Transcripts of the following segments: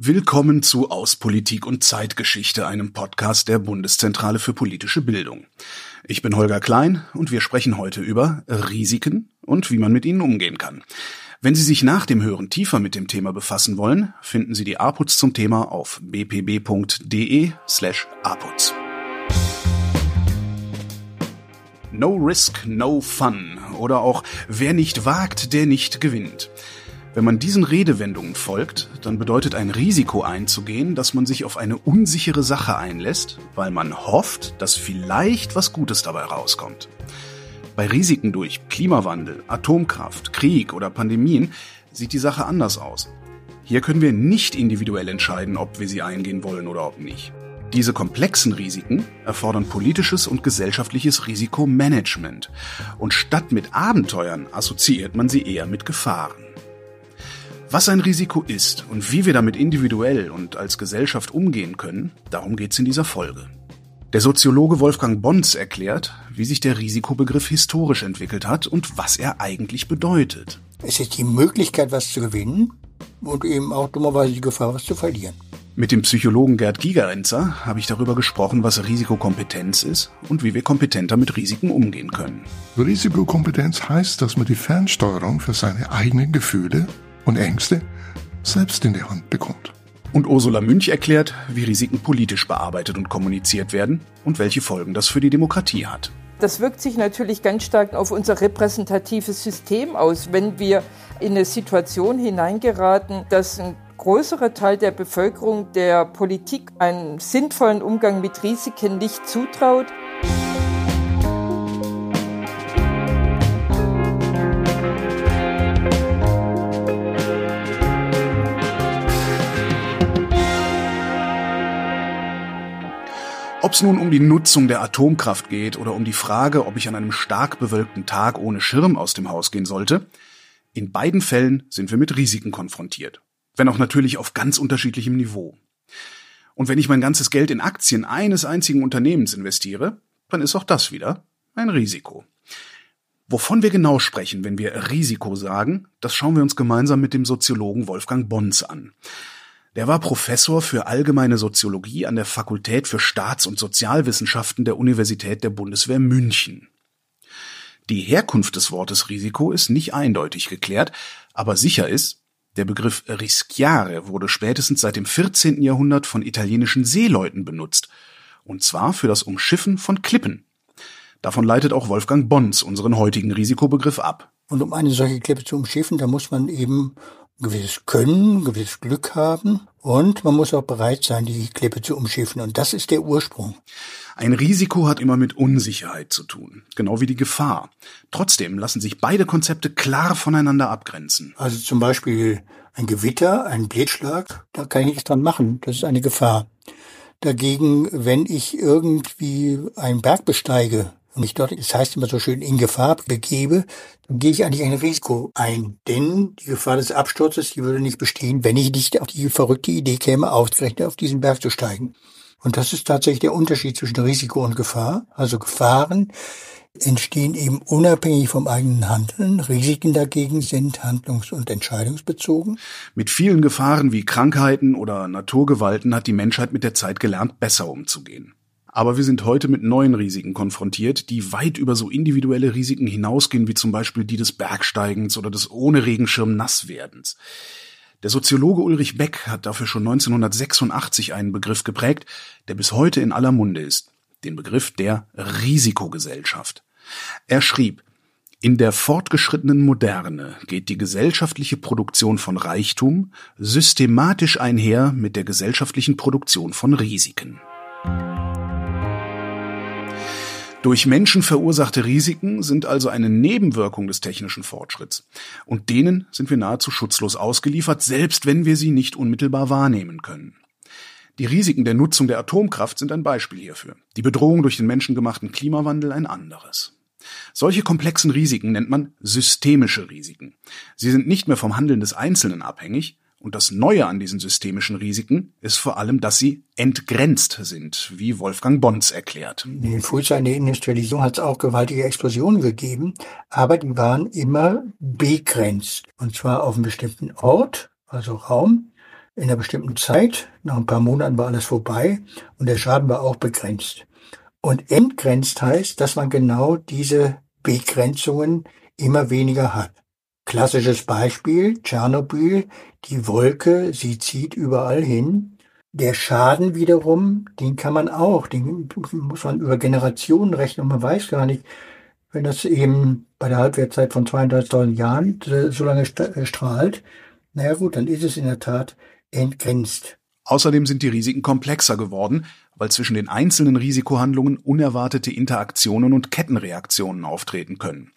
Willkommen zu Aus Politik und Zeitgeschichte, einem Podcast der Bundeszentrale für politische Bildung. Ich bin Holger Klein und wir sprechen heute über Risiken und wie man mit ihnen umgehen kann. Wenn Sie sich nach dem Hören tiefer mit dem Thema befassen wollen, finden Sie die APUZ zum Thema auf bpb.de slash APUZ. No Risk, No Fun oder auch Wer nicht wagt, der nicht gewinnt. Wenn man diesen Redewendungen folgt, dann bedeutet ein Risiko einzugehen, dass man sich auf eine unsichere Sache einlässt, weil man hofft, dass vielleicht was Gutes dabei rauskommt. Bei Risiken durch Klimawandel, Atomkraft, Krieg oder Pandemien sieht die Sache anders aus. Hier können wir nicht individuell entscheiden, ob wir sie eingehen wollen oder ob nicht. Diese komplexen Risiken erfordern politisches und gesellschaftliches Risikomanagement. Und statt mit Abenteuern assoziiert man sie eher mit Gefahren. Was ein Risiko ist und wie wir damit individuell und als Gesellschaft umgehen können, darum geht's in dieser Folge. Der Soziologe Wolfgang Bons erklärt, wie sich der Risikobegriff historisch entwickelt hat und was er eigentlich bedeutet. Es ist die Möglichkeit, was zu gewinnen und eben auch dummerweise die Gefahr, was zu verlieren. Mit dem Psychologen Gerd Gigerenzer habe ich darüber gesprochen, was Risikokompetenz ist und wie wir kompetenter mit Risiken umgehen können. Risikokompetenz heißt, dass man die Fernsteuerung für seine eigenen Gefühle und Ängste selbst in die Hand bekommt. Und Ursula Münch erklärt, wie Risiken politisch bearbeitet und kommuniziert werden und welche Folgen das für die Demokratie hat. Das wirkt sich natürlich ganz stark auf unser repräsentatives System aus, wenn wir in eine Situation hineingeraten, dass ein größerer Teil der Bevölkerung der Politik einen sinnvollen Umgang mit Risiken nicht zutraut. Ob es nun um die Nutzung der Atomkraft geht oder um die Frage, ob ich an einem stark bewölkten Tag ohne Schirm aus dem Haus gehen sollte, in beiden Fällen sind wir mit Risiken konfrontiert. Wenn auch natürlich auf ganz unterschiedlichem Niveau. Und wenn ich mein ganzes Geld in Aktien eines einzigen Unternehmens investiere, dann ist auch das wieder ein Risiko. Wovon wir genau sprechen, wenn wir Risiko sagen, das schauen wir uns gemeinsam mit dem Soziologen Wolfgang Bons an. Der war Professor für allgemeine Soziologie an der Fakultät für Staats- und Sozialwissenschaften der Universität der Bundeswehr München. Die Herkunft des Wortes Risiko ist nicht eindeutig geklärt, aber sicher ist, der Begriff rischiare wurde spätestens seit dem 14. Jahrhundert von italienischen Seeleuten benutzt, und zwar für das Umschiffen von Klippen. Davon leitet auch Wolfgang Bons unseren heutigen Risikobegriff ab. Und um eine solche Klippe zu umschiffen, da muss man eben gewisses Können, gewisses Glück haben und man muss auch bereit sein, die Klippe zu umschiffen. Und das ist der Ursprung. Ein Risiko hat immer mit Unsicherheit zu tun, genau wie die Gefahr. Trotzdem lassen sich beide Konzepte klar voneinander abgrenzen. Also zum Beispiel ein Gewitter, ein Blitzschlag, da kann ich nichts dran machen. Das ist eine Gefahr. Dagegen, wenn ich irgendwie einen Berg besteige, und mich dort, das heißt immer so schön, in Gefahr begebe, dann gehe ich eigentlich ein Risiko ein. Denn die Gefahr des Absturzes, die würde nicht bestehen, wenn ich nicht auf die verrückte Idee käme, ausgerechnet auf diesen Berg zu steigen. Und das ist tatsächlich der Unterschied zwischen Risiko und Gefahr. Also Gefahren entstehen eben unabhängig vom eigenen Handeln. Risiken dagegen sind handlungs- und entscheidungsbezogen. Mit vielen Gefahren wie Krankheiten oder Naturgewalten hat die Menschheit mit der Zeit gelernt, besser umzugehen. Aber wir sind heute mit neuen Risiken konfrontiert, die weit über so individuelle Risiken hinausgehen, wie zum Beispiel die des Bergsteigens oder des ohne Regenschirm Nasswerdens. Der Soziologe Ulrich Beck hat dafür schon 1986 einen Begriff geprägt, der bis heute in aller Munde ist. Den Begriff der Risikogesellschaft. Er schrieb, in der fortgeschrittenen Moderne geht die gesellschaftliche Produktion von Reichtum systematisch einher mit der gesellschaftlichen Produktion von Risiken. Durch Menschen verursachte Risiken sind also eine Nebenwirkung des technischen Fortschritts. Und denen sind wir nahezu schutzlos ausgeliefert, selbst wenn wir sie nicht unmittelbar wahrnehmen können. Die Risiken der Nutzung der Atomkraft sind ein Beispiel hierfür. Die Bedrohung durch den menschengemachten Klimawandel ein anderes. Solche komplexen Risiken nennt man systemische Risiken. Sie sind nicht mehr vom Handeln des Einzelnen abhängig, und das Neue an diesen systemischen Risiken ist vor allem, dass sie entgrenzt sind, wie Wolfgang Bons erklärt. In den Frühzeiten der Industrialisierung hat es auch gewaltige Explosionen gegeben, aber die waren immer begrenzt. Und zwar auf einem bestimmten Ort, also Raum, in einer bestimmten Zeit. Nach ein paar Monaten war alles vorbei und der Schaden war auch begrenzt. Und entgrenzt heißt, dass man genau diese Begrenzungen immer weniger hat. Klassisches Beispiel, Tschernobyl, die Wolke, sie zieht überall hin. Der Schaden wiederum, den kann man auch, den muss man über Generationen rechnen und man weiß gar nicht, wenn das eben bei der Halbwertszeit von 32.000 Jahren so lange äh, strahlt, naja gut, dann ist es in der Tat entgrenzt. Außerdem sind die Risiken komplexer geworden, weil zwischen den einzelnen Risikohandlungen unerwartete Interaktionen und Kettenreaktionen auftreten können.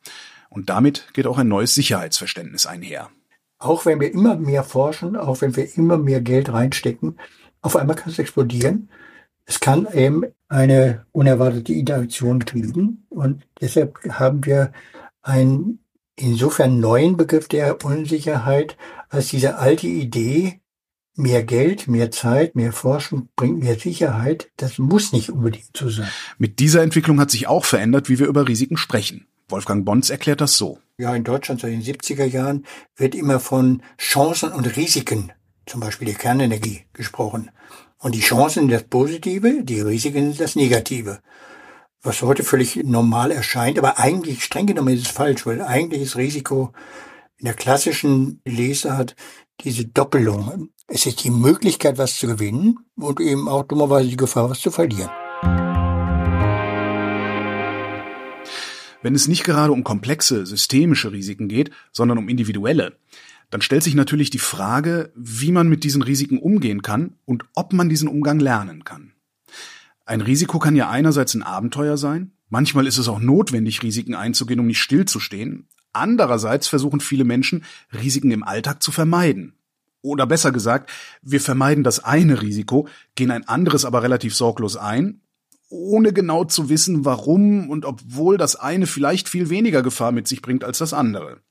Und damit geht auch ein neues Sicherheitsverständnis einher. Auch wenn wir immer mehr forschen, auch wenn wir immer mehr Geld reinstecken, auf einmal kann es explodieren. Es kann eben eine unerwartete Interaktion geben. Und deshalb haben wir einen insofern neuen Begriff der Unsicherheit als diese alte Idee, mehr Geld, mehr Zeit, mehr Forschung bringt mehr Sicherheit. Das muss nicht unbedingt so sein. Mit dieser Entwicklung hat sich auch verändert, wie wir über Risiken sprechen. Wolfgang Bons erklärt das so. Ja, in Deutschland seit den 70er Jahren wird immer von Chancen und Risiken, zum Beispiel der Kernenergie, gesprochen. Und die Chancen sind das Positive, die Risiken sind das Negative. Was heute völlig normal erscheint, aber eigentlich streng genommen ist es falsch, weil eigentlich ist Risiko in der klassischen Lesart diese Doppelung. Es ist die Möglichkeit, was zu gewinnen und eben auch dummerweise die Gefahr, was zu verlieren. Wenn es nicht gerade um komplexe, systemische Risiken geht, sondern um individuelle, dann stellt sich natürlich die Frage, wie man mit diesen Risiken umgehen kann und ob man diesen Umgang lernen kann. Ein Risiko kann ja einerseits ein Abenteuer sein, manchmal ist es auch notwendig, Risiken einzugehen, um nicht stillzustehen, andererseits versuchen viele Menschen, Risiken im Alltag zu vermeiden. Oder besser gesagt, wir vermeiden das eine Risiko, gehen ein anderes aber relativ sorglos ein ohne genau zu wissen, warum und obwohl das eine vielleicht viel weniger Gefahr mit sich bringt als das andere.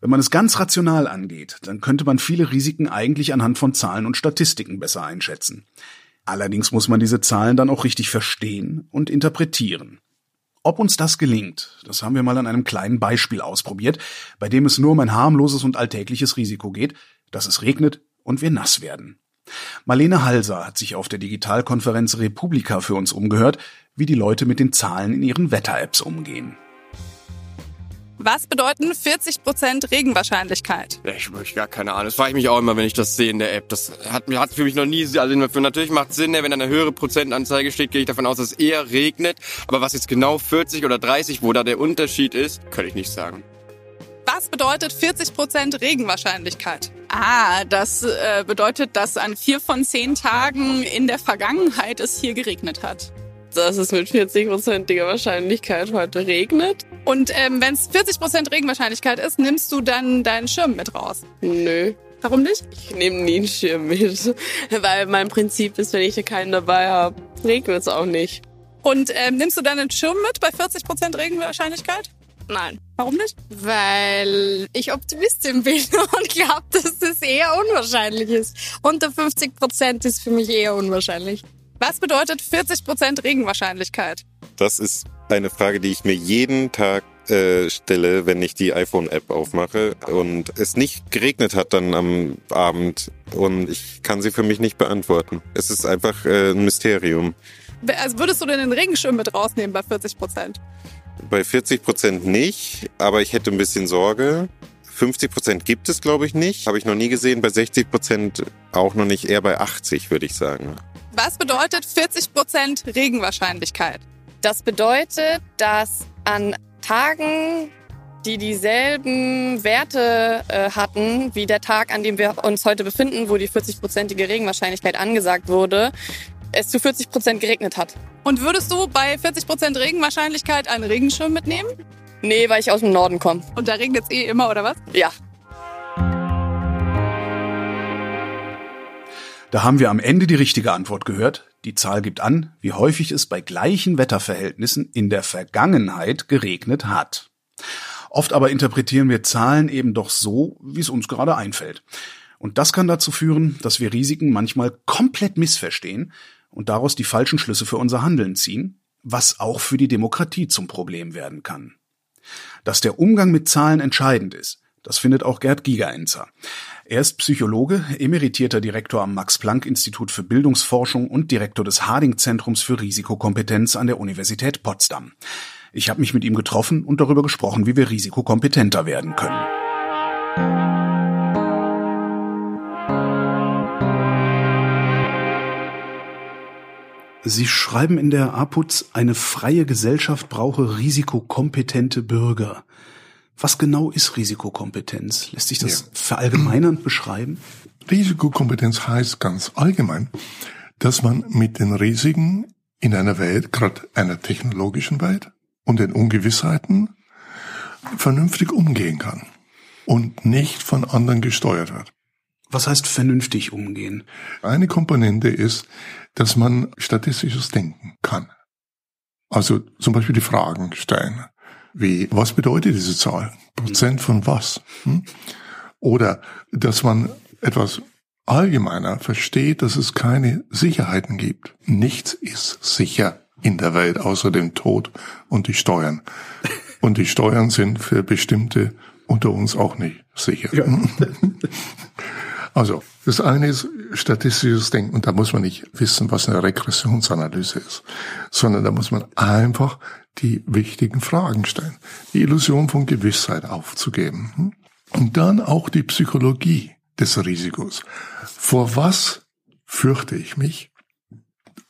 Wenn man es ganz rational angeht, dann könnte man viele Risiken eigentlich anhand von Zahlen und Statistiken besser einschätzen. Allerdings muss man diese Zahlen dann auch richtig verstehen und interpretieren. Ob uns das gelingt, das haben wir mal an einem kleinen Beispiel ausprobiert, bei dem es nur um ein harmloses und alltägliches Risiko geht, dass es regnet und wir nass werden. Marlene Halser hat sich auf der Digitalkonferenz Republika für uns umgehört, wie die Leute mit den Zahlen in ihren Wetter-Apps umgehen. Was bedeuten 40% Regenwahrscheinlichkeit? Ich habe gar keine Ahnung. Das frage ich mich auch immer, wenn ich das sehe in der App. Das hat, hat für mich noch nie also natürlich macht es Sinn, wenn eine höhere Prozentanzeige steht, gehe ich davon aus, dass es eher regnet. Aber was jetzt genau 40 oder 30, wo da der Unterschied ist, kann ich nicht sagen. Was bedeutet 40% Regenwahrscheinlichkeit? Ah, das äh, bedeutet, dass an vier von zehn Tagen in der Vergangenheit es hier geregnet hat. Dass es mit 40%iger Wahrscheinlichkeit heute regnet. Und ähm, wenn es 40% Regenwahrscheinlichkeit ist, nimmst du dann deinen Schirm mit raus? Nö. Warum nicht? Ich nehme nie einen Schirm mit, weil mein Prinzip ist, wenn ich keinen dabei habe, regnet es auch nicht. Und ähm, nimmst du dann einen Schirm mit bei 40% Regenwahrscheinlichkeit? Nein. Warum nicht? Weil ich Optimistin bin und glaube, dass das eher unwahrscheinlich ist. Unter 50 Prozent ist für mich eher unwahrscheinlich. Was bedeutet 40 Prozent Regenwahrscheinlichkeit? Das ist eine Frage, die ich mir jeden Tag äh, stelle, wenn ich die iPhone-App aufmache und es nicht geregnet hat dann am Abend und ich kann sie für mich nicht beantworten. Es ist einfach äh, ein Mysterium. Also würdest du denn den Regenschirm mit rausnehmen bei 40 Prozent? Bei 40 Prozent nicht, aber ich hätte ein bisschen Sorge. 50 Prozent gibt es, glaube ich, nicht. Habe ich noch nie gesehen. Bei 60 Prozent auch noch nicht. Eher bei 80, würde ich sagen. Was bedeutet 40 Prozent Regenwahrscheinlichkeit? Das bedeutet, dass an Tagen, die dieselben Werte äh, hatten wie der Tag, an dem wir uns heute befinden, wo die 40-prozentige Regenwahrscheinlichkeit angesagt wurde, es zu 40 Prozent geregnet hat. Und würdest du bei 40 Prozent Regenwahrscheinlichkeit einen Regenschirm mitnehmen? Nee, weil ich aus dem Norden komme. Und da regnet es eh immer, oder was? Ja. Da haben wir am Ende die richtige Antwort gehört. Die Zahl gibt an, wie häufig es bei gleichen Wetterverhältnissen in der Vergangenheit geregnet hat. Oft aber interpretieren wir Zahlen eben doch so, wie es uns gerade einfällt. Und das kann dazu führen, dass wir Risiken manchmal komplett missverstehen und daraus die falschen Schlüsse für unser Handeln ziehen, was auch für die Demokratie zum Problem werden kann. Dass der Umgang mit Zahlen entscheidend ist, Das findet auch Gerd Gigerenzer. Er ist Psychologe, emeritierter Direktor am Max-Planck-Institut für Bildungsforschung und Direktor des Harding-Zentrums für Risikokompetenz an der Universität Potsdam. Ich habe mich mit ihm getroffen und darüber gesprochen, wie wir risikokompetenter werden können. Sie schreiben in der APUZ, eine freie Gesellschaft brauche risikokompetente Bürger. Was genau ist Risikokompetenz? Lässt sich das ja. verallgemeinernd beschreiben? Risikokompetenz heißt ganz allgemein, dass man mit den Risiken in einer Welt, gerade einer technologischen Welt und den Ungewissheiten vernünftig umgehen kann und nicht von anderen gesteuert wird. Was heißt vernünftig umgehen? Eine Komponente ist, dass man statistisches Denken kann. Also zum Beispiel die Fragen stellen. Wie, was bedeutet diese Zahl? Prozent von was? Hm? Oder dass man etwas allgemeiner versteht, dass es keine Sicherheiten gibt. Nichts ist sicher in der Welt außer dem Tod und die Steuern. Und die Steuern sind für bestimmte unter uns auch nicht sicher. Ja. Also, das eine ist statistisches Denken und da muss man nicht wissen, was eine Regressionsanalyse ist, sondern da muss man einfach die wichtigen Fragen stellen. Die Illusion von Gewissheit aufzugeben. Hm? Und dann auch die Psychologie des Risikos. Vor was fürchte ich mich?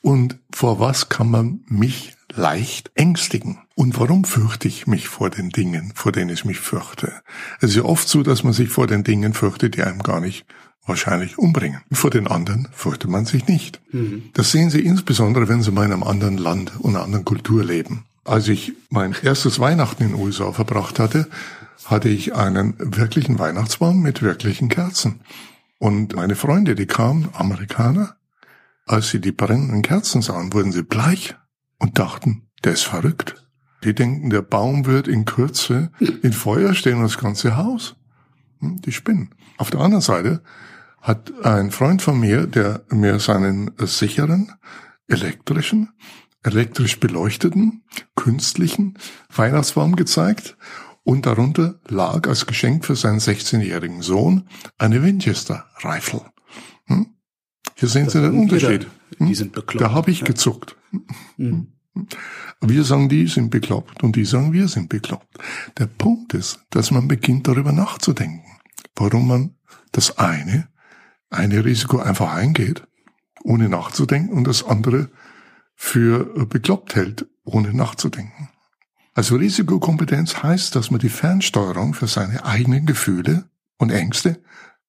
Und vor was kann man mich leicht ängstigen? Und warum fürchte ich mich vor den Dingen, vor denen ich mich fürchte? Es ist ja oft so, dass man sich vor den Dingen fürchtet, die einem gar nicht wahrscheinlich umbringen. Vor den anderen fürchtet man sich nicht. Mhm. Das sehen Sie insbesondere, wenn Sie mal in einem anderen Land und einer anderen Kultur leben. Als ich mein erstes Weihnachten in den USA verbracht hatte, hatte ich einen wirklichen Weihnachtsbaum mit wirklichen Kerzen. Und meine Freunde, die kamen, Amerikaner, als sie die brennenden Kerzen sahen, wurden sie bleich und dachten, der ist verrückt. Die denken, der Baum wird in Kürze in Feuer stehen und das ganze Haus. Hm, die spinnen. Auf der anderen Seite hat ein Freund von mir, der mir seinen sicheren, elektrischen, elektrisch beleuchteten, künstlichen Weihnachtsbaum gezeigt und darunter lag als Geschenk für seinen 16-jährigen Sohn eine Winchester Rifle. Hm? Hier sehen das Sie den Unterschied. Hm? Die sind bekloppt. Da habe ich ja. gezuckt. Mhm. Wir sagen, die sind bekloppt und die sagen, wir sind bekloppt. Der Punkt ist, dass man beginnt darüber nachzudenken, warum man das eine eine Risiko einfach eingeht, ohne nachzudenken, und das andere für bekloppt hält, ohne nachzudenken. Also Risikokompetenz heißt, dass man die Fernsteuerung für seine eigenen Gefühle und Ängste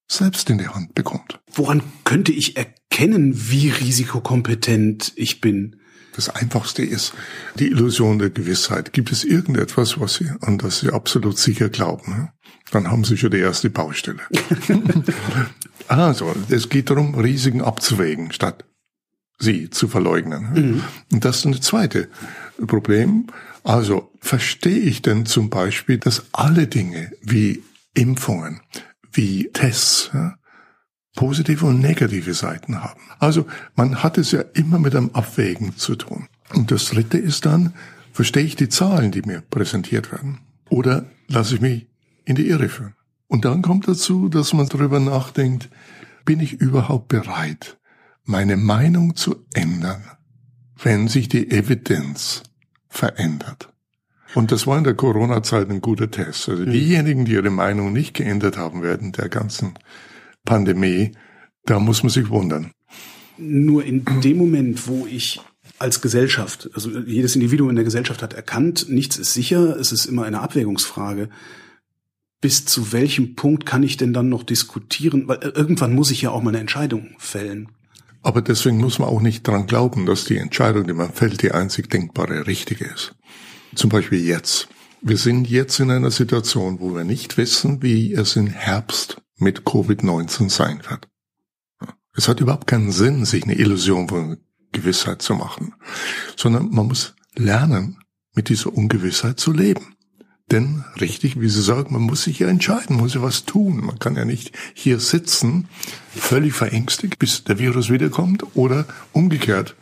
selbst in die Hand bekommt. Woran könnte ich erkennen, wie risikokompetent ich bin? Das Einfachste ist die Illusion der Gewissheit. Gibt es irgendetwas, was Sie, an das Sie absolut sicher glauben? Dann haben Sie schon die erste Baustelle. Also, es geht darum, Risiken abzuwägen, statt sie zu verleugnen. Mhm. Und das ist eine zweite Problem. Also, verstehe ich denn zum Beispiel, dass alle Dinge wie Impfungen, wie Tests, ja, positive und negative Seiten haben. Also, man hat es ja immer mit einem Abwägen zu tun. Und das dritte ist dann, verstehe ich die Zahlen, die mir präsentiert werden? Oder lasse ich mich in die Irre führen? Und dann kommt dazu, dass man darüber nachdenkt, bin ich überhaupt bereit, meine Meinung zu ändern, wenn sich die Evidenz verändert? Und das war in der Corona-Zeit ein guter Test. Also mhm. diejenigen, die ihre Meinung nicht geändert haben werden, der ganzen Pandemie, da muss man sich wundern. Nur in dem Moment, wo ich als Gesellschaft, also jedes Individuum in der Gesellschaft hat erkannt, nichts ist sicher, es ist immer eine Abwägungsfrage bis zu welchem Punkt kann ich denn dann noch diskutieren? Weil äh, irgendwann muss ich ja auch mal eine Entscheidung fällen. Aber deswegen muss man auch nicht dran glauben, dass die Entscheidung, die man fällt, die einzig denkbare richtige ist. Zum Beispiel jetzt. Wir sind jetzt in einer Situation, wo wir nicht wissen, wie es im Herbst mit Covid-19 sein wird. Es hat überhaupt keinen Sinn, sich eine Illusion von Gewissheit zu machen, sondern man muss lernen, mit dieser Ungewissheit zu leben. Denn richtig, wie Sie sagen, man muss sich ja entscheiden, muss ja was tun. Man kann ja nicht hier sitzen, völlig verängstigt, bis der Virus wiederkommt oder umgekehrt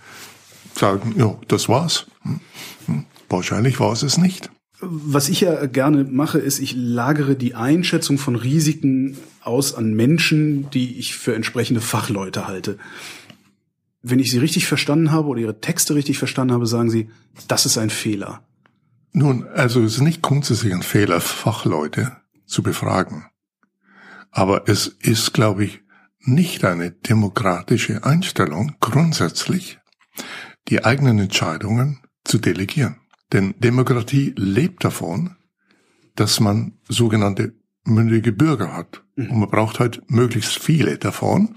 sagen, ja, das war's. Hm, hm, wahrscheinlich war es es nicht. Was ich ja gerne mache, ist, ich lagere die Einschätzung von Risiken aus an Menschen, die ich für entsprechende Fachleute halte. Wenn ich Sie richtig verstanden habe oder Ihre Texte richtig verstanden habe, sagen Sie, das ist ein Fehler. Nun, also es ist nicht grundsätzlich ein Fehler, Fachleute zu befragen. Aber es ist, glaube ich, nicht eine demokratische Einstellung, grundsätzlich die eigenen Entscheidungen zu delegieren. Denn Demokratie lebt davon, dass man sogenannte mündige Bürger hat. Mhm. Und man braucht halt möglichst viele davon,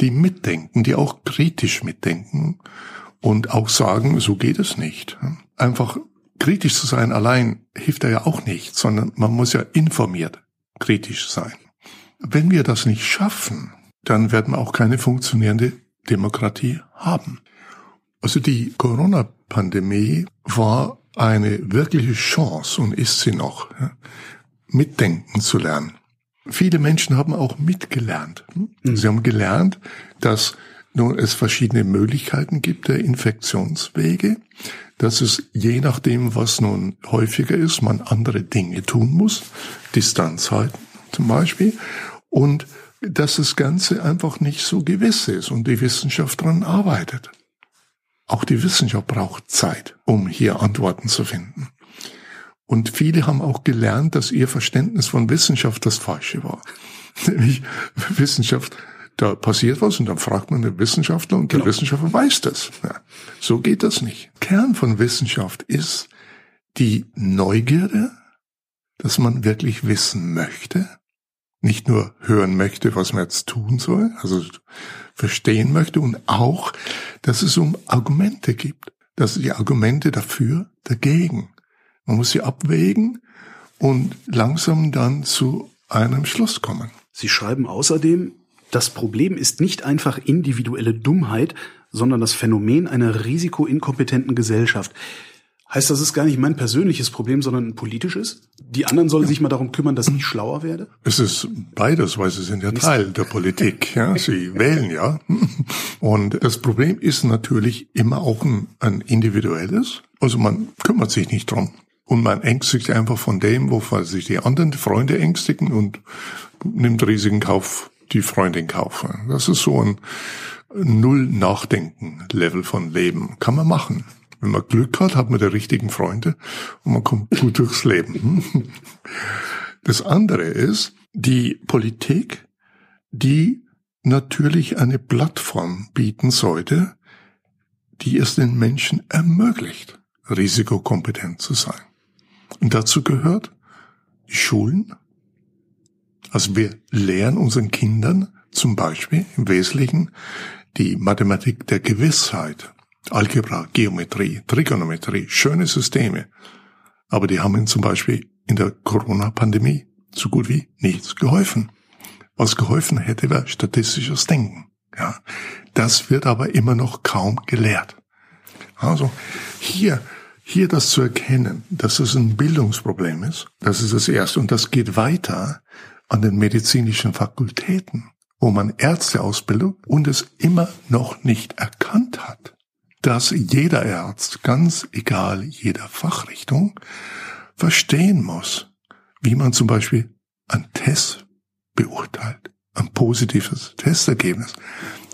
die mitdenken, die auch kritisch mitdenken und auch sagen, so geht es nicht. Einfach kritisch zu sein allein hilft ja auch nicht, sondern man muss ja informiert kritisch sein. Wenn wir das nicht schaffen, dann werden wir auch keine funktionierende Demokratie haben. Also die Corona-Pandemie war eine wirkliche Chance und ist sie noch, mitdenken zu lernen. Viele Menschen haben auch mitgelernt. Mhm. Sie haben gelernt, dass nun es verschiedene Möglichkeiten gibt der Infektionswege, dass es je nachdem, was nun häufiger ist, man andere Dinge tun muss, Distanz halten zum Beispiel, und dass das Ganze einfach nicht so gewiss ist und die Wissenschaft daran arbeitet. Auch die Wissenschaft braucht Zeit, um hier Antworten zu finden. Und viele haben auch gelernt, dass ihr Verständnis von Wissenschaft das falsche war. Nämlich Wissenschaft, da passiert was und dann fragt man den Wissenschaftler und der genau. Wissenschaftler weiß das. Ja, so geht das nicht. Kern von Wissenschaft ist die Neugierde, dass man wirklich wissen möchte, nicht nur hören möchte, was man jetzt tun soll, also verstehen möchte und auch, dass es um Argumente gibt, dass die Argumente dafür, dagegen. Man muss sie abwägen und langsam dann zu einem Schluss kommen. Sie schreiben außerdem, das Problem ist nicht einfach individuelle Dummheit, sondern das Phänomen einer risikoinkompetenten Gesellschaft. Heißt, das ist gar nicht mein persönliches Problem, sondern ein politisches? Die anderen sollen ja. sich mal darum kümmern, dass ich schlauer werde? Es ist beides, weil sie sind ja Teil der Politik. Ja, sie wählen ja. Und das Problem ist natürlich immer auch ein, ein individuelles. Also man kümmert sich nicht drum. Und man ängstigt einfach von dem, wovon sich die anderen Freunde ängstigen und nimmt riesigen Kauf, die Freunde in Kauf. Das ist so ein Null-Nachdenken-Level von Leben. Kann man machen. Wenn man Glück hat, hat man die richtigen Freunde und man kommt gut durchs Leben. Das andere ist die Politik, die natürlich eine Plattform bieten sollte, die es den Menschen ermöglicht, risikokompetent zu sein. Und dazu gehört die Schulen. Also wir lehren unseren Kindern zum Beispiel im Wesentlichen die Mathematik der Gewissheit. Algebra, Geometrie, Trigonometrie, schöne Systeme. Aber die haben ihnen zum Beispiel in der Corona-Pandemie so gut wie nichts geholfen. Was geholfen hätte, wäre statistisches Denken. Ja, das wird aber immer noch kaum gelehrt. Also hier, hier das zu erkennen, dass es ein Bildungsproblem ist, das ist das Erste. Und das geht weiter an den medizinischen Fakultäten, wo man Ärzteausbildung und es immer noch nicht erkannt hat dass jeder Arzt, ganz egal jeder Fachrichtung, verstehen muss, wie man zum Beispiel ein Test beurteilt, ein positives Testergebnis.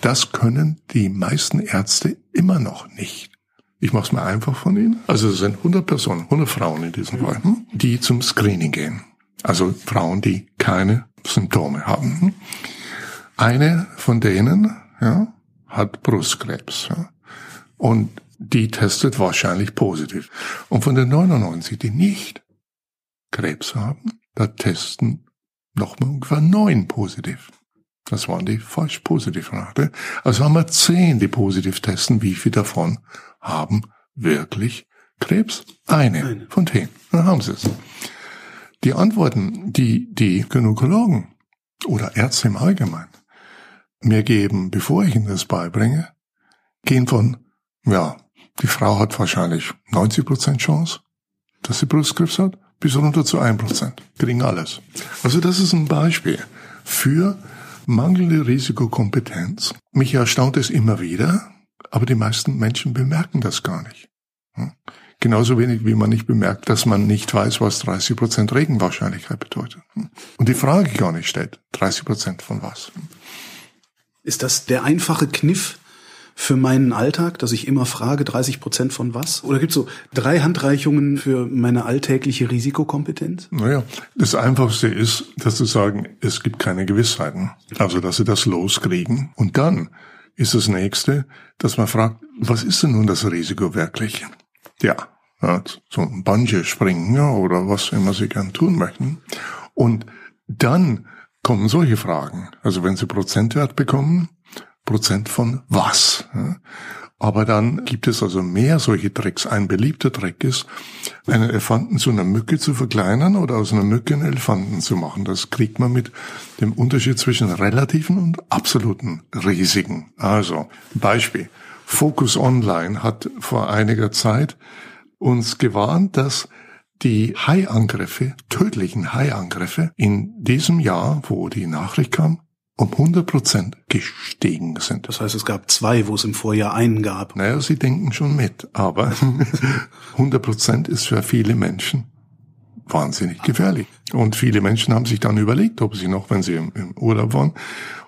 Das können die meisten Ärzte immer noch nicht. Ich mache es mal einfach von Ihnen. Also es sind 100 Personen, 100 Frauen in diesem Fall, hm, die zum Screening gehen. Also Frauen, die keine Symptome haben. Eine von denen ja, hat Brustkrebs. Ja. Und die testet wahrscheinlich positiv. Und von den 99, die nicht Krebs haben, da testen nochmal ungefähr neun positiv. Das waren die falsch positiven Rate. Also haben wir zehn, die positiv testen. Wie viele davon haben wirklich Krebs? Eine, Eine. von zehn. Dann haben sie es. Die Antworten, die die Gynäkologen oder Ärzte im Allgemeinen mir geben, bevor ich ihnen das beibringe, gehen von ja, die Frau hat wahrscheinlich 90 Prozent Chance, dass sie Brustkrebs hat, bis runter zu 1 Prozent. Kriegen alles. Also das ist ein Beispiel für mangelnde Risikokompetenz. Mich erstaunt es immer wieder, aber die meisten Menschen bemerken das gar nicht. Genauso wenig, wie man nicht bemerkt, dass man nicht weiß, was 30 Prozent Regenwahrscheinlichkeit bedeutet. Und die Frage gar nicht stellt, 30 Prozent von was? Ist das der einfache Kniff für meinen Alltag, dass ich immer frage, 30 Prozent von was? Oder gibt es so drei Handreichungen für meine alltägliche Risikokompetenz? Naja, das Einfachste ist, dass zu sagen, es gibt keine Gewissheiten. Also, dass sie das loskriegen. Und dann ist das nächste, dass man fragt, was ist denn nun das Risiko wirklich? Ja, so ein Bungee springen oder was immer sie gern tun möchten. Und dann kommen solche Fragen. Also wenn sie Prozentwert bekommen, Prozent von was? Aber dann gibt es also mehr solche Tricks. Ein beliebter Trick ist, einen Elefanten zu einer Mücke zu verkleinern oder aus einer Mücke einen Elefanten zu machen. Das kriegt man mit dem Unterschied zwischen relativen und absoluten Risiken. Also, Beispiel. Focus Online hat vor einiger Zeit uns gewarnt, dass die Haiangriffe, tödlichen Haiangriffe in diesem Jahr, wo die Nachricht kam, um 100 Prozent gestiegen sind. Das heißt, es gab zwei, wo es im Vorjahr einen gab. Naja, Sie denken schon mit, aber 100 Prozent ist für viele Menschen wahnsinnig gefährlich. Und viele Menschen haben sich dann überlegt, ob sie noch, wenn sie im, Urlaub waren,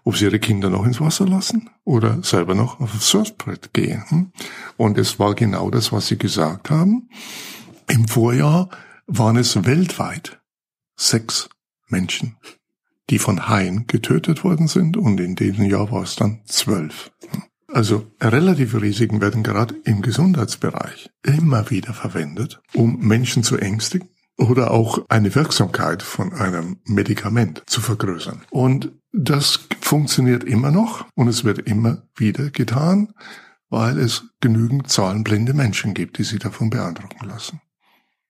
ob sie ihre Kinder noch ins Wasser lassen oder selber noch auf das Surfbrett gehen. Und es war genau das, was sie gesagt haben. Im Vorjahr waren es weltweit sechs Menschen, die von Haien getötet worden sind und in diesem Jahr war es dann zwölf. Also relative Risiken werden gerade im Gesundheitsbereich immer wieder verwendet, um Menschen zu ängstigen oder auch eine Wirksamkeit von einem Medikament zu vergrößern. Und das funktioniert immer noch und es wird immer wieder getan, weil es genügend zahlenblinde Menschen gibt, die sich davon beeindrucken lassen.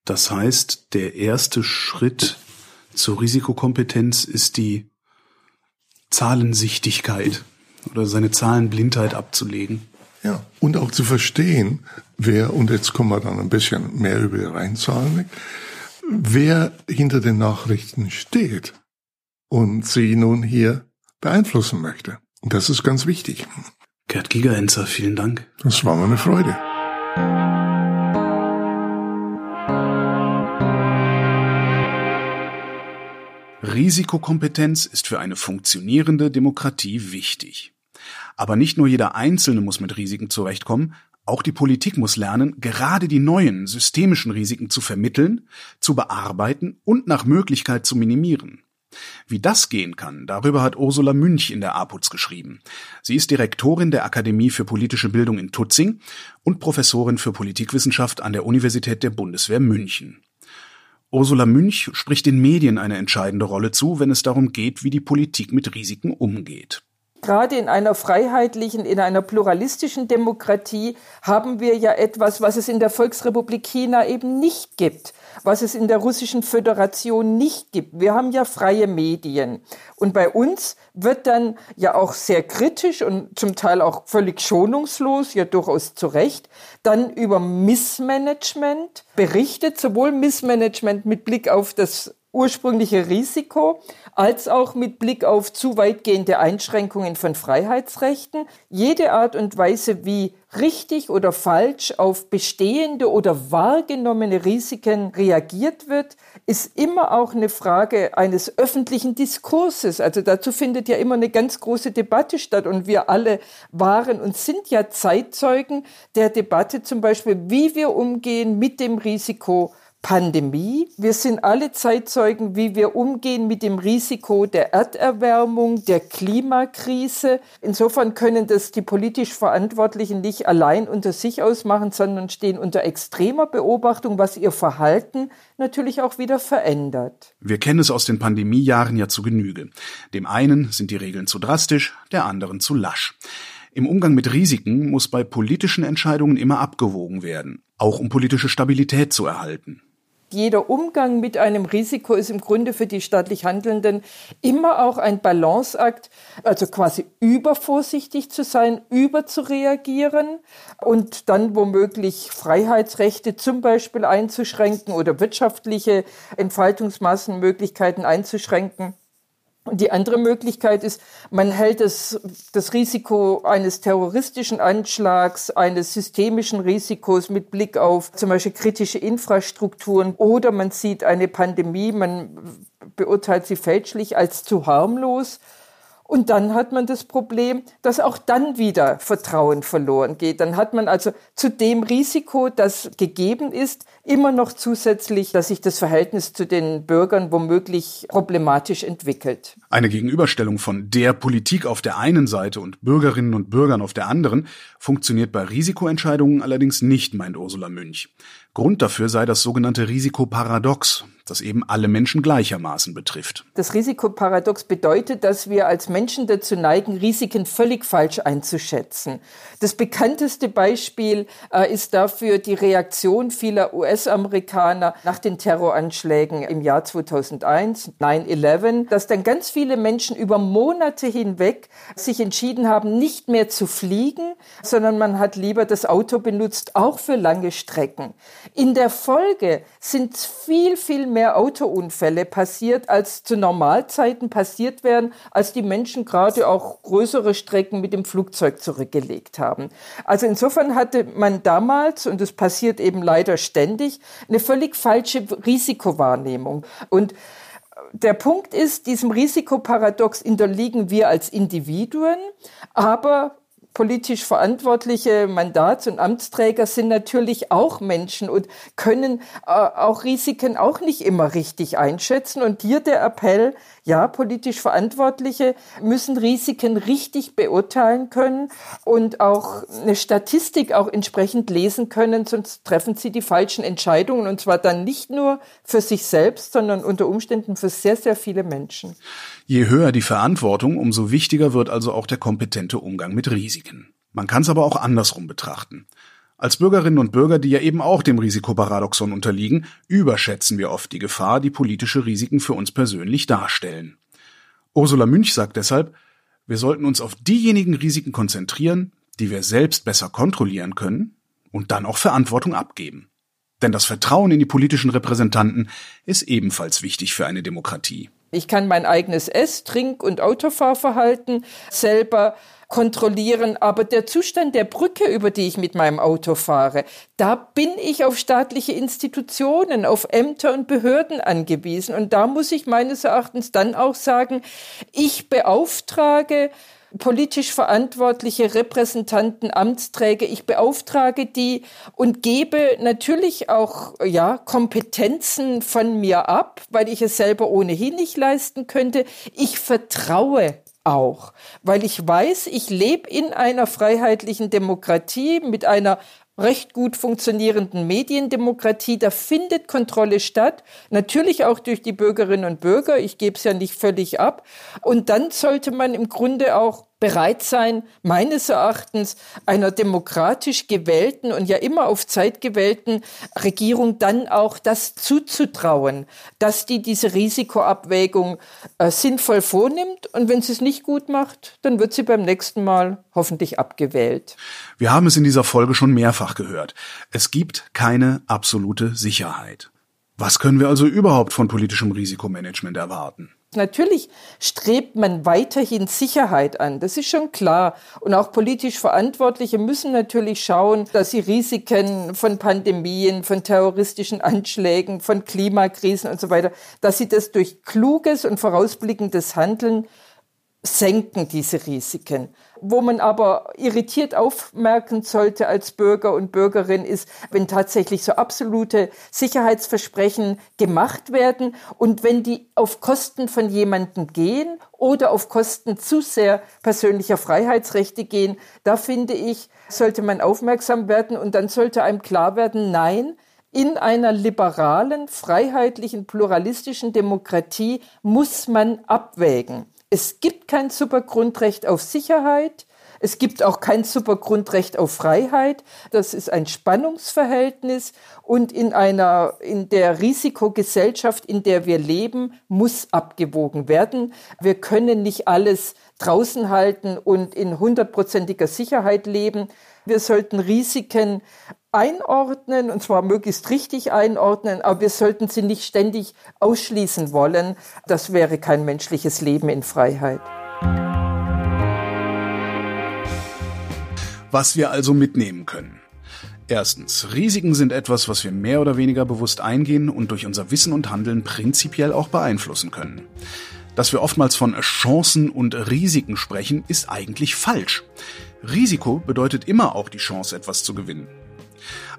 Das heißt, der erste Schritt zur Risikokompetenz ist die Zahlensichtigkeit oder seine Zahlenblindheit abzulegen. Ja, und auch zu verstehen, wer, und jetzt kommen wir dann ein bisschen mehr über die Reinzahlen weg, wer hinter den Nachrichten steht und sie nun hier beeinflussen möchte. Und das ist ganz wichtig. Gerd Gigerenzer, vielen Dank. Das war mir eine Freude. Risikokompetenz ist für eine funktionierende Demokratie wichtig. Aber nicht nur jeder Einzelne muss mit Risiken zurechtkommen, auch die Politik muss lernen, gerade die neuen systemischen Risiken zu vermitteln, zu bearbeiten und nach Möglichkeit zu minimieren. Wie das gehen kann, darüber hat Ursula Münch in der APUZ geschrieben. Sie ist Direktorin der Akademie für politische Bildung in Tutzing und Professorin für Politikwissenschaft an der Universität der Bundeswehr München. Ursula Münch spricht den Medien eine entscheidende Rolle zu, wenn es darum geht, wie die Politik mit Risiken umgeht. Gerade in einer freiheitlichen, in einer pluralistischen Demokratie haben wir ja etwas, was es in der Volksrepublik China eben nicht gibt, was es in der Russischen Föderation nicht gibt. Wir haben ja freie Medien. Und bei uns wird dann ja auch sehr kritisch und zum Teil auch völlig schonungslos, ja durchaus zu Recht, dann über Missmanagement berichtet, sowohl Missmanagement mit Blick auf das ursprüngliche Risiko, als auch mit Blick auf zu weitgehende Einschränkungen von Freiheitsrechten. Jede Art und Weise, wie richtig oder falsch auf bestehende oder wahrgenommene Risiken reagiert wird, ist immer auch eine Frage eines öffentlichen Diskurses. Also dazu findet ja immer eine ganz große Debatte statt und wir alle waren und sind ja Zeitzeugen der Debatte zum Beispiel, wie wir umgehen mit dem Risiko Pandemie. Wir sind alle Zeitzeugen, wie wir umgehen mit dem Risiko der Erderwärmung, der Klimakrise. Insofern können das die politisch Verantwortlichen nicht allein unter sich ausmachen, sondern stehen unter extremer Beobachtung, was ihr Verhalten natürlich auch wieder verändert. Wir kennen es aus den Pandemiejahren ja zu Genüge. Dem einen sind die Regeln zu drastisch, der anderen zu lasch. Im Umgang mit Risiken muss bei politischen Entscheidungen immer abgewogen werden, auch um politische Stabilität zu erhalten jeder Umgang mit einem Risiko ist im Grunde für die staatlich Handelnden immer auch ein Balanceakt, also quasi übervorsichtig zu sein, überzureagieren und dann womöglich Freiheitsrechte zum Beispiel einzuschränken oder wirtschaftliche Entfaltungsmassenmöglichkeiten einzuschränken Und die andere Möglichkeit ist, man hält das, das Risiko eines terroristischen Anschlags, eines systemischen Risikos mit Blick auf zum Beispiel kritische Infrastrukturen. Oder man sieht eine Pandemie, man beurteilt sie fälschlich als zu harmlos und dann hat man das Problem, dass auch dann wieder Vertrauen verloren geht. Dann hat man also zu dem Risiko, das gegeben ist, immer noch zusätzlich, dass sich das Verhältnis zu den Bürgern womöglich problematisch entwickelt. Eine Gegenüberstellung von der Politik auf der einen Seite und Bürgerinnen und Bürgern auf der anderen funktioniert bei Risikoentscheidungen allerdings nicht, meint Ursula Münch. Grund dafür sei das sogenannte Risikoparadox, das eben alle Menschen gleichermaßen betrifft. Das Risikoparadox bedeutet, dass wir als Menschen dazu neigen, Risiken völlig falsch einzuschätzen. Das bekannteste Beispiel äh, ist dafür die Reaktion vieler US-Amerikaner nach den Terroranschlägen im Jahr 2001, 9-11, dass dann ganz viele Menschen über Monate hinweg sich entschieden haben, nicht mehr zu fliegen, sondern man hat lieber das Auto benutzt, auch für lange Strecken. In der Folge sind viel, viel mehr Autounfälle passiert, als zu Normalzeiten passiert werden, als die Menschen gerade auch größere Strecken mit dem Flugzeug zurückgelegt haben. Also insofern hatte man damals, und das passiert eben leider ständig, eine völlig falsche Risikowahrnehmung. Und der Punkt ist, diesem Risikoparadox unterliegen wir als Individuen, aber politisch verantwortliche Mandats- und Amtsträger sind natürlich auch Menschen und können äh, auch Risiken auch nicht immer richtig einschätzen. Und hier der Appell, ja, politisch Verantwortliche müssen Risiken richtig beurteilen können und auch eine Statistik auch entsprechend lesen können, sonst treffen sie die falschen Entscheidungen und zwar dann nicht nur für sich selbst, sondern unter Umständen für sehr, sehr viele Menschen. Je höher die Verantwortung, umso wichtiger wird also auch der kompetente Umgang mit Risiken. Man kann es aber auch andersrum betrachten. Als Bürgerinnen und Bürger, die ja eben auch dem Risikoparadoxon unterliegen, überschätzen wir oft die Gefahr, die politische Risiken für uns persönlich darstellen. Ursula Münch sagt deshalb, wir sollten uns auf diejenigen Risiken konzentrieren, die wir selbst besser kontrollieren können und dann auch Verantwortung abgeben. Denn das Vertrauen in die politischen Repräsentanten ist ebenfalls wichtig für eine Demokratie. Ich kann mein eigenes Ess-, Trink- und Autofahrverhalten selber kontrollieren. Aber der Zustand der Brücke, über die ich mit meinem Auto fahre, da bin ich auf staatliche Institutionen, auf Ämter und Behörden angewiesen. Und da muss ich meines Erachtens dann auch sagen, ich beauftrage politisch verantwortliche Repräsentanten, Amtsträger. Ich beauftrage die und gebe natürlich auch, ja, Kompetenzen von mir ab, weil ich es selber ohnehin nicht leisten könnte. Ich vertraue auch, weil ich weiß, ich lebe in einer freiheitlichen Demokratie mit einer recht gut funktionierenden Mediendemokratie. Da findet Kontrolle statt, natürlich auch durch die Bürgerinnen und Bürger. Ich gebe es ja nicht völlig ab. Und dann sollte man im Grunde auch bereit sein, meines Erachtens einer demokratisch gewählten und ja immer auf Zeit gewählten Regierung dann auch das zuzutrauen, dass die diese Risikoabwägung äh, sinnvoll vornimmt und wenn sie es nicht gut macht, dann wird sie beim nächsten Mal hoffentlich abgewählt. Wir haben es in dieser Folge schon mehrfach gehört. Es gibt keine absolute Sicherheit. Was können wir also überhaupt von politischem Risikomanagement erwarten? Natürlich strebt man weiterhin Sicherheit an, das ist schon klar. Und auch politisch Verantwortliche müssen natürlich schauen, dass sie Risiken von Pandemien, von terroristischen Anschlägen, von Klimakrisen und so weiter, dass sie das durch kluges und vorausblickendes Handeln senken diese Risiken. Wo man aber irritiert aufmerken sollte als Bürger und Bürgerin ist, wenn tatsächlich so absolute Sicherheitsversprechen gemacht werden und wenn die auf Kosten von jemandem gehen oder auf Kosten zu sehr persönlicher Freiheitsrechte gehen, da finde ich, sollte man aufmerksam werden und dann sollte einem klar werden, nein, in einer liberalen, freiheitlichen, pluralistischen Demokratie muss man abwägen. Es gibt kein Supergrundrecht auf Sicherheit. Es gibt auch kein Supergrundrecht auf Freiheit. Das ist ein Spannungsverhältnis und in einer, in der Risikogesellschaft, in der wir leben, muss abgewogen werden. Wir können nicht alles draußen halten und in hundertprozentiger Sicherheit leben. Wir sollten Risiken einordnen, und zwar möglichst richtig einordnen, aber wir sollten sie nicht ständig ausschließen wollen. Das wäre kein menschliches Leben in Freiheit. Was wir also mitnehmen können. Erstens, Risiken sind etwas, was wir mehr oder weniger bewusst eingehen und durch unser Wissen und Handeln prinzipiell auch beeinflussen können. Dass wir oftmals von Chancen und Risiken sprechen, ist eigentlich falsch. Risiko bedeutet immer auch die Chance, etwas zu gewinnen.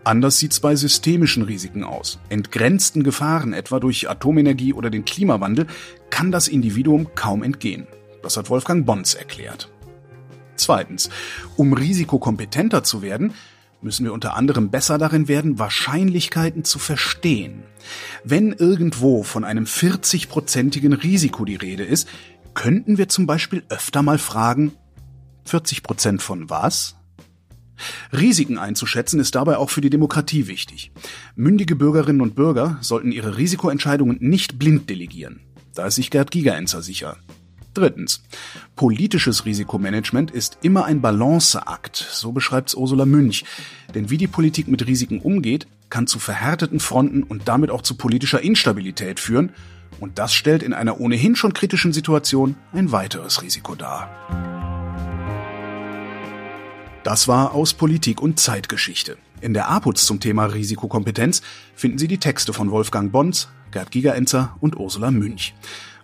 Anders sieht's bei systemischen Risiken aus. Entgrenzten Gefahren, etwa durch Atomenergie oder den Klimawandel, kann das Individuum kaum entgehen. Das hat Wolfgang Bons erklärt. Zweitens, um risikokompetenter zu werden, müssen wir unter anderem besser darin werden, Wahrscheinlichkeiten zu verstehen. Wenn irgendwo von einem 40-prozentigen Risiko die Rede ist, könnten wir zum Beispiel öfter mal fragen, 40 Prozent von was? Risiken einzuschätzen ist dabei auch für die Demokratie wichtig. Mündige Bürgerinnen und Bürger sollten ihre Risikoentscheidungen nicht blind delegieren. Da ist sich Gerd Gigerenzer sicher. Drittens. Politisches Risikomanagement ist immer ein Balanceakt, so beschreibt's Ursula Münch. Denn wie die Politik mit Risiken umgeht, kann zu verhärteten Fronten und damit auch zu politischer Instabilität führen. Und das stellt in einer ohnehin schon kritischen Situation ein weiteres Risiko dar. Das war aus Politik und Zeitgeschichte. In der APUZ zum Thema Risikokompetenz finden Sie die Texte von Wolfgang Bons, Gerd Gigerenzer und Ursula Münch.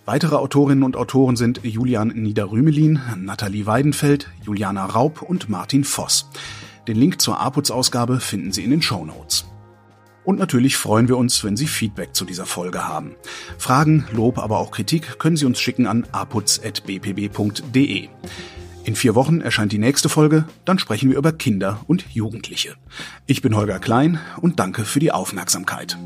Weitere Autorinnen und Autoren sind Julian Niederrümelin, Nathalie Weidenfeld, Juliana Raub und Martin Voss. Den Link zur APUZ-Ausgabe finden Sie in den Show Notes. Und natürlich freuen wir uns, wenn Sie Feedback zu dieser Folge haben. Fragen, Lob, aber auch Kritik können Sie uns schicken an aputz.bpb.de. In vier Wochen erscheint die nächste Folge, dann sprechen wir über Kinder und Jugendliche. Ich bin Holger Klein und danke für die Aufmerksamkeit.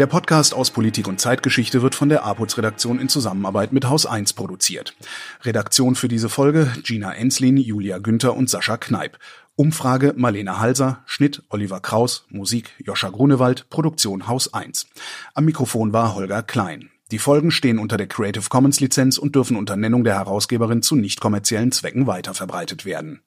Der Podcast aus Politik und Zeitgeschichte wird von der APUZ-Redaktion in Zusammenarbeit mit Haus 1 produziert. Redaktion für diese Folge Gina Enslin, Julia Günther und Sascha Kneip. Umfrage Marlene Halser, Schnitt Oliver Kraus, Musik Joscha Grunewald, Produktion Haus 1. Am Mikrofon war Holger Klein. Die Folgen stehen unter der Creative Commons Lizenz und dürfen unter Nennung der Herausgeberin zu nicht kommerziellen Zwecken weiterverbreitet werden.